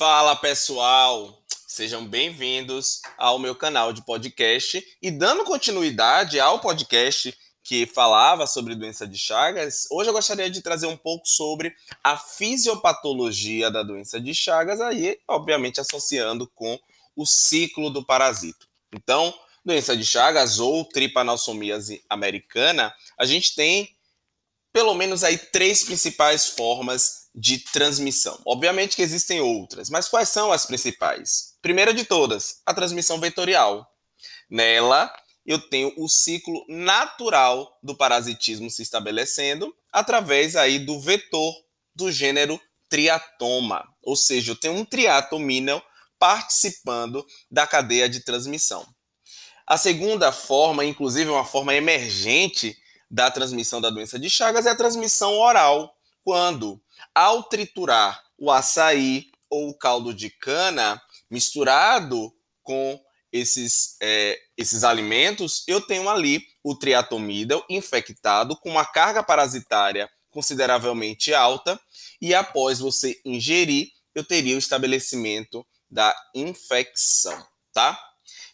Fala pessoal, sejam bem-vindos ao meu canal de podcast e dando continuidade ao podcast que falava sobre doença de Chagas, hoje eu gostaria de trazer um pouco sobre a fisiopatologia da doença de Chagas, aí obviamente associando com o ciclo do parasito. Então, doença de Chagas ou tripanossomíase americana, a gente tem pelo menos aí três principais formas de transmissão. Obviamente que existem outras, mas quais são as principais? Primeira de todas, a transmissão vetorial. Nela, eu tenho o ciclo natural do parasitismo se estabelecendo através aí do vetor do gênero triatoma, ou seja, eu tenho um triatomínio participando da cadeia de transmissão. A segunda forma, inclusive uma forma emergente da transmissão da doença de Chagas é a transmissão oral, quando, ao triturar o açaí ou o caldo de cana misturado com esses, é, esses alimentos, eu tenho ali o triatomídeo infectado com uma carga parasitária consideravelmente alta, e após você ingerir, eu teria o estabelecimento da infecção, tá?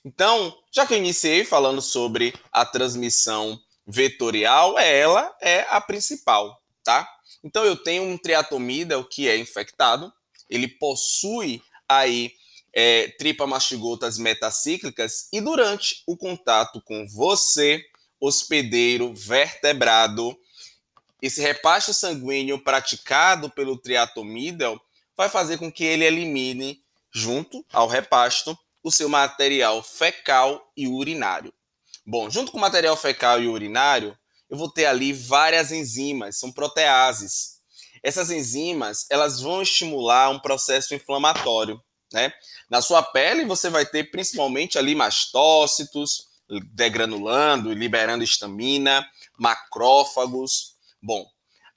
Então, já que eu iniciei falando sobre a transmissão vetorial, ela é a principal, tá? Então eu tenho um triatomida, que é infectado, ele possui aí é, tripamastigotas metacíclicas e durante o contato com você, hospedeiro vertebrado, esse repasto sanguíneo praticado pelo triatomida vai fazer com que ele elimine, junto ao repasto, o seu material fecal e urinário. Bom, junto com o material fecal e urinário, eu vou ter ali várias enzimas, são proteases. Essas enzimas, elas vão estimular um processo inflamatório, né? Na sua pele, você vai ter principalmente ali mastócitos, degranulando e liberando histamina, macrófagos. Bom,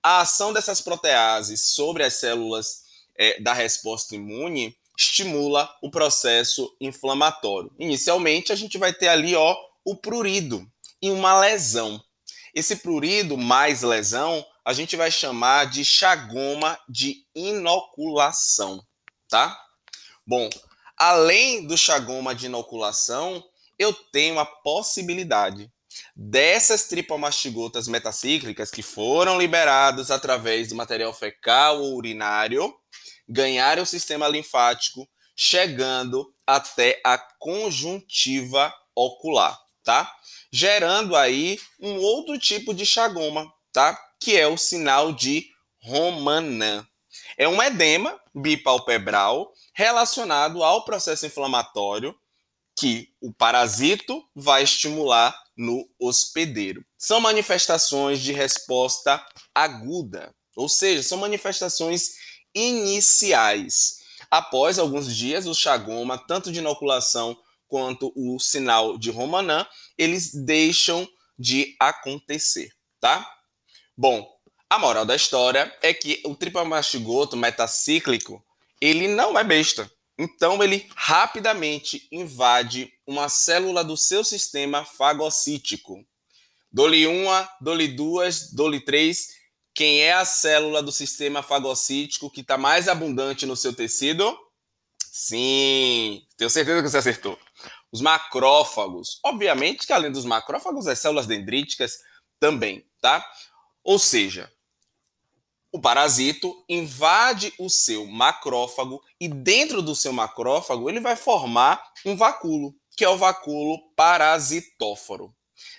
a ação dessas proteases sobre as células é, da resposta imune estimula o processo inflamatório. Inicialmente, a gente vai ter ali, ó, o prurido e uma lesão. Esse prurido mais lesão a gente vai chamar de chagoma de inoculação, tá? Bom, além do chagoma de inoculação, eu tenho a possibilidade dessas tripomastigotas metacíclicas que foram liberadas através do material fecal ou urinário ganharem o sistema linfático, chegando até a conjuntiva ocular tá? Gerando aí um outro tipo de chagoma, tá? Que é o sinal de Romanin. É um edema bipalpebral relacionado ao processo inflamatório que o parasito vai estimular no hospedeiro. São manifestações de resposta aguda, ou seja, são manifestações iniciais. Após alguns dias, o chagoma, tanto de inoculação quanto o sinal de Romanin, eles deixam de acontecer, tá? Bom, a moral da história é que o tripamastigoto metacíclico, ele não é besta. Então ele rapidamente invade uma célula do seu sistema fagocítico. Dole uma, dole duas, dole três. Quem é a célula do sistema fagocítico que está mais abundante no seu tecido? Sim, tenho certeza que você acertou. Os macrófagos. Obviamente que além dos macrófagos, as células dendríticas também, tá? Ou seja, o parasito invade o seu macrófago e dentro do seu macrófago ele vai formar um vacúolo, que é o vacúolo parasitóforo.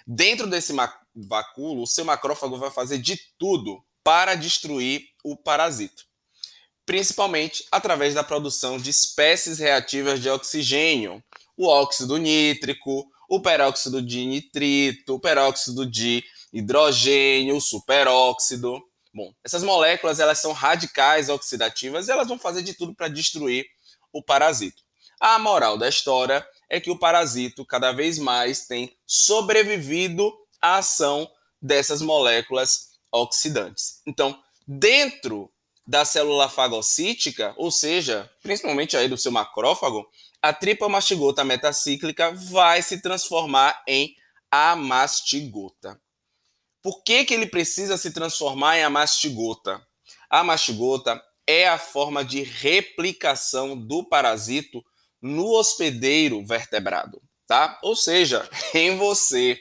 Dentro desse vacúolo, o seu macrófago vai fazer de tudo para destruir o parasito, principalmente através da produção de espécies reativas de oxigênio, o óxido nítrico, o peróxido de nitrito, o peróxido de hidrogênio, o superóxido. Bom, essas moléculas elas são radicais oxidativas e elas vão fazer de tudo para destruir o parasito. A moral da história é que o parasito cada vez mais tem sobrevivido à ação dessas moléculas oxidantes. Então, dentro da célula fagocítica, ou seja, principalmente aí do seu macrófago, a tripamastigota metacíclica vai se transformar em amastigota. Por que, que ele precisa se transformar em amastigota? A mastigota é a forma de replicação do parasito no hospedeiro vertebrado, tá? Ou seja, em você.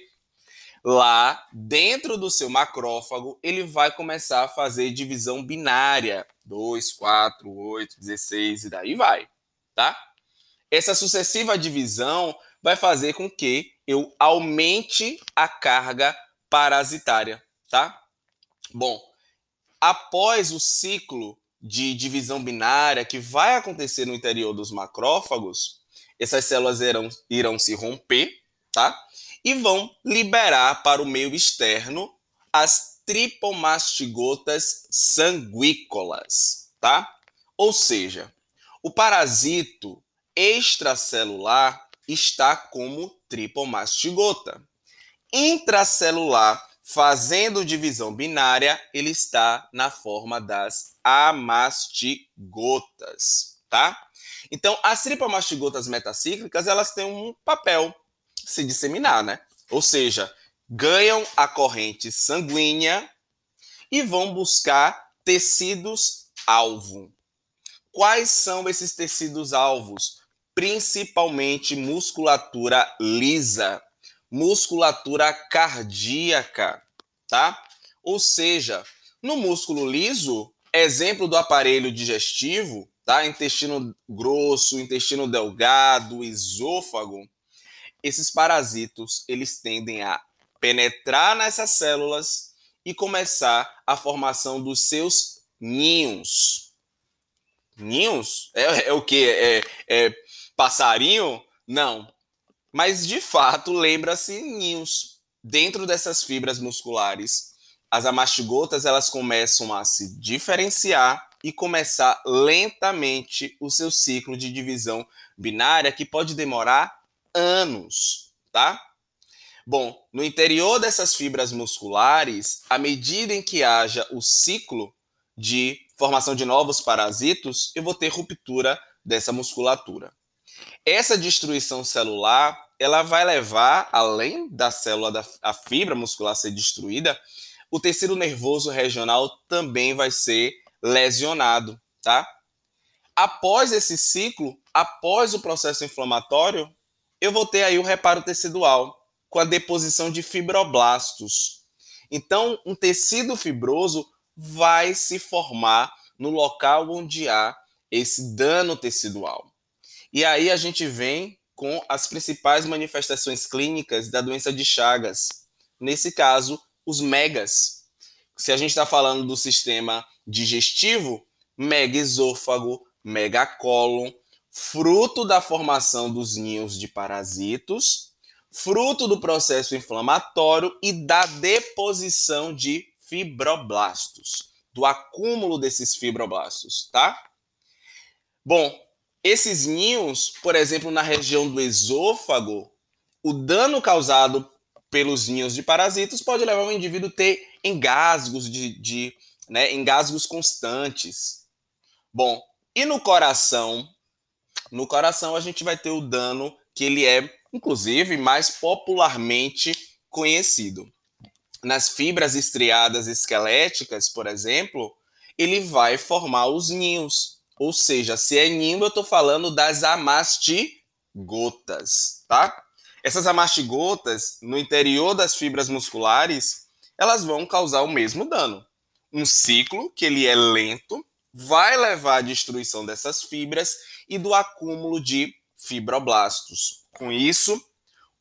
Lá dentro do seu macrófago, ele vai começar a fazer divisão binária: 2, 4, 8, 16 e daí vai, tá? Essa sucessiva divisão vai fazer com que eu aumente a carga parasitária, tá? Bom, após o ciclo de divisão binária que vai acontecer no interior dos macrófagos, essas células irão, irão se romper, tá? E vão liberar para o meio externo as tripomastigotas sanguícolas, tá? Ou seja, o parasito extracelular está como tripomastigota. Intracelular, fazendo divisão binária, ele está na forma das amastigotas, tá? Então, as tripomastigotas metacíclicas, elas têm um papel, se disseminar, né? Ou seja, ganham a corrente sanguínea e vão buscar tecidos alvo. Quais são esses tecidos alvos? Principalmente musculatura lisa, musculatura cardíaca, tá? Ou seja, no músculo liso, exemplo do aparelho digestivo, tá? Intestino grosso, intestino delgado, esôfago, esses parasitos, eles tendem a penetrar nessas células e começar a formação dos seus ninhos. Ninhos? É, é o que? É, é passarinho? Não. Mas de fato lembra-se ninhos. Dentro dessas fibras musculares, as amastigotas elas começam a se diferenciar e começar lentamente o seu ciclo de divisão binária que pode demorar anos, tá? Bom, no interior dessas fibras musculares, à medida em que haja o ciclo de formação de novos parasitos, eu vou ter ruptura dessa musculatura. Essa destruição celular, ela vai levar, além da célula, da a fibra muscular ser destruída, o tecido nervoso regional também vai ser lesionado, tá? Após esse ciclo, após o processo inflamatório, eu vou ter aí o reparo tecidual com a deposição de fibroblastos. Então, um tecido fibroso vai se formar no local onde há esse dano tecidual. E aí a gente vem com as principais manifestações clínicas da doença de Chagas. Nesse caso, os megas. Se a gente está falando do sistema digestivo, megaesôfago, megacólon, fruto da formação dos ninhos de parasitos, fruto do processo inflamatório e da deposição de fibroblastos, do acúmulo desses fibroblastos, tá? Bom, esses ninhos, por exemplo, na região do esôfago, o dano causado pelos ninhos de parasitos pode levar o indivíduo a ter engasgos de, de né, engasgos constantes. Bom, e no coração? No coração a gente vai ter o dano que ele é, inclusive, mais popularmente conhecido. Nas fibras estriadas esqueléticas, por exemplo, ele vai formar os ninhos. Ou seja, se é ninho, eu estou falando das amastigotas, tá? Essas amastigotas, no interior das fibras musculares, elas vão causar o mesmo dano. Um ciclo que ele é lento, vai levar à destruição dessas fibras e do acúmulo de fibroblastos. Com isso,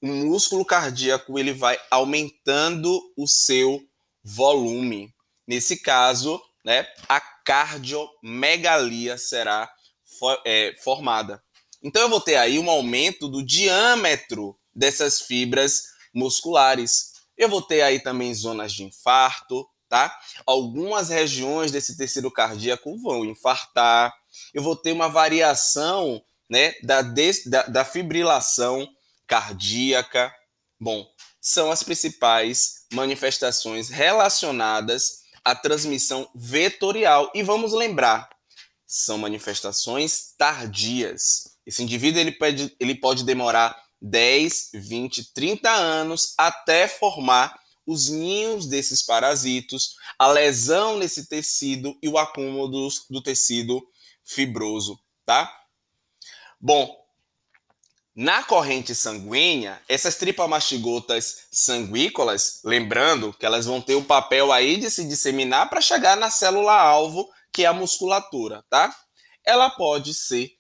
o músculo cardíaco ele vai aumentando o seu volume. Nesse caso, né, a cardiomegalia será for, é, formada. Então eu vou ter aí um aumento do diâmetro dessas fibras musculares. Eu vou ter aí também zonas de infarto, tá? Algumas regiões desse tecido cardíaco vão infartar. Eu vou ter uma variação, né, da, des, da, da fibrilação cardíaca. Bom, são as principais manifestações relacionadas a transmissão vetorial. E vamos lembrar, são manifestações tardias. Esse indivíduo ele pode, ele pode demorar 10, 20, 30 anos até formar os ninhos desses parasitos, a lesão nesse tecido e o acúmulo do, do tecido fibroso, tá? Bom, na corrente sanguínea, essas tripamastigotas sanguícolas, lembrando que elas vão ter o papel aí de se disseminar para chegar na célula-alvo, que é a musculatura, tá? Ela pode ser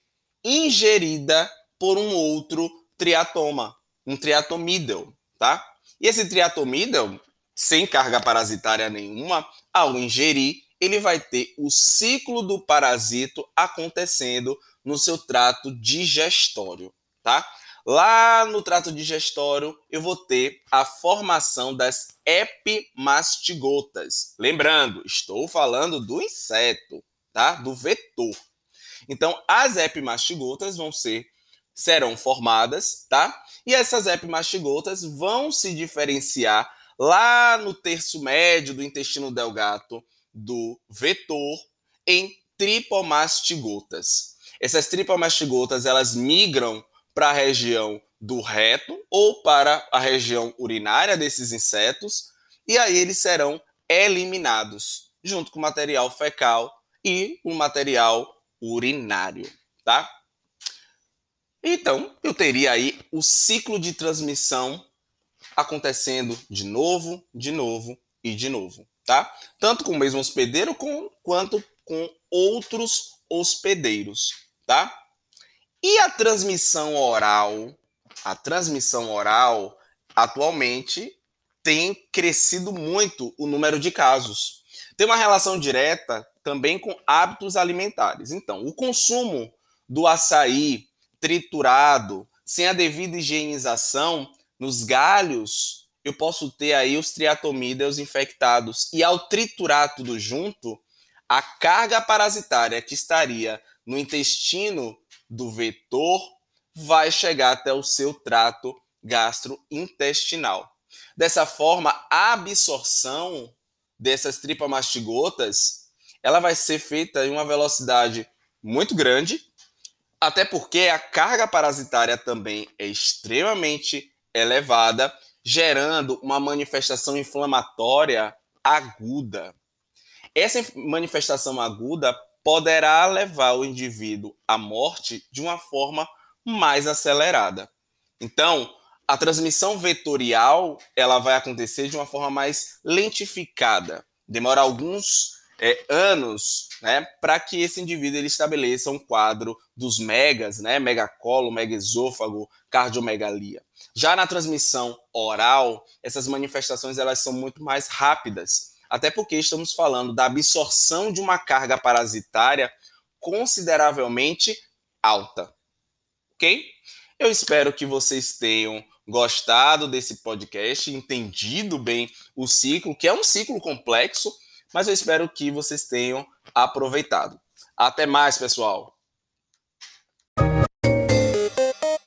ingerida por um outro triatoma, um triatomídeo, tá? E esse triatomídeo, sem carga parasitária nenhuma, ao ingerir, ele vai ter o ciclo do parasito acontecendo no seu trato digestório, tá? Lá no trato digestório, eu vou ter a formação das epimastigotas. Lembrando, estou falando do inseto, tá? Do vetor. Então, as epimastigotas vão ser serão formadas, tá? E essas epimastigotas vão se diferenciar lá no terço médio do intestino delgado do vetor em tripomastigotas. Essas tripomastigotas, elas migram para a região do reto ou para a região urinária desses insetos e aí eles serão eliminados junto com o material fecal e o material urinário, tá? Então, eu teria aí o ciclo de transmissão acontecendo de novo, de novo e de novo, tá? Tanto com o mesmo hospedeiro com, quanto com outros hospedeiros, tá? E a transmissão oral? A transmissão oral atualmente tem crescido muito o número de casos. Tem uma relação direta também com hábitos alimentares. Então, o consumo do açaí triturado, sem a devida higienização, nos galhos, eu posso ter aí os triatomídeos infectados. E ao triturar tudo junto, a carga parasitária que estaria no intestino do vetor vai chegar até o seu trato gastrointestinal. Dessa forma, a absorção dessas tripamastigotas, ela vai ser feita em uma velocidade muito grande, até porque a carga parasitária também é extremamente elevada, gerando uma manifestação inflamatória aguda. Essa manifestação aguda poderá levar o indivíduo à morte de uma forma mais acelerada. Então, a transmissão vetorial ela vai acontecer de uma forma mais lentificada, demora alguns é, anos né, para que esse indivíduo ele estabeleça um quadro dos megas, né, megacolo, megaesôfago, cardiomegalia. Já na transmissão oral, essas manifestações elas são muito mais rápidas, até porque estamos falando da absorção de uma carga parasitária consideravelmente alta. Ok? Eu espero que vocês tenham gostado desse podcast, entendido bem o ciclo, que é um ciclo complexo, mas eu espero que vocês tenham aproveitado. Até mais, pessoal!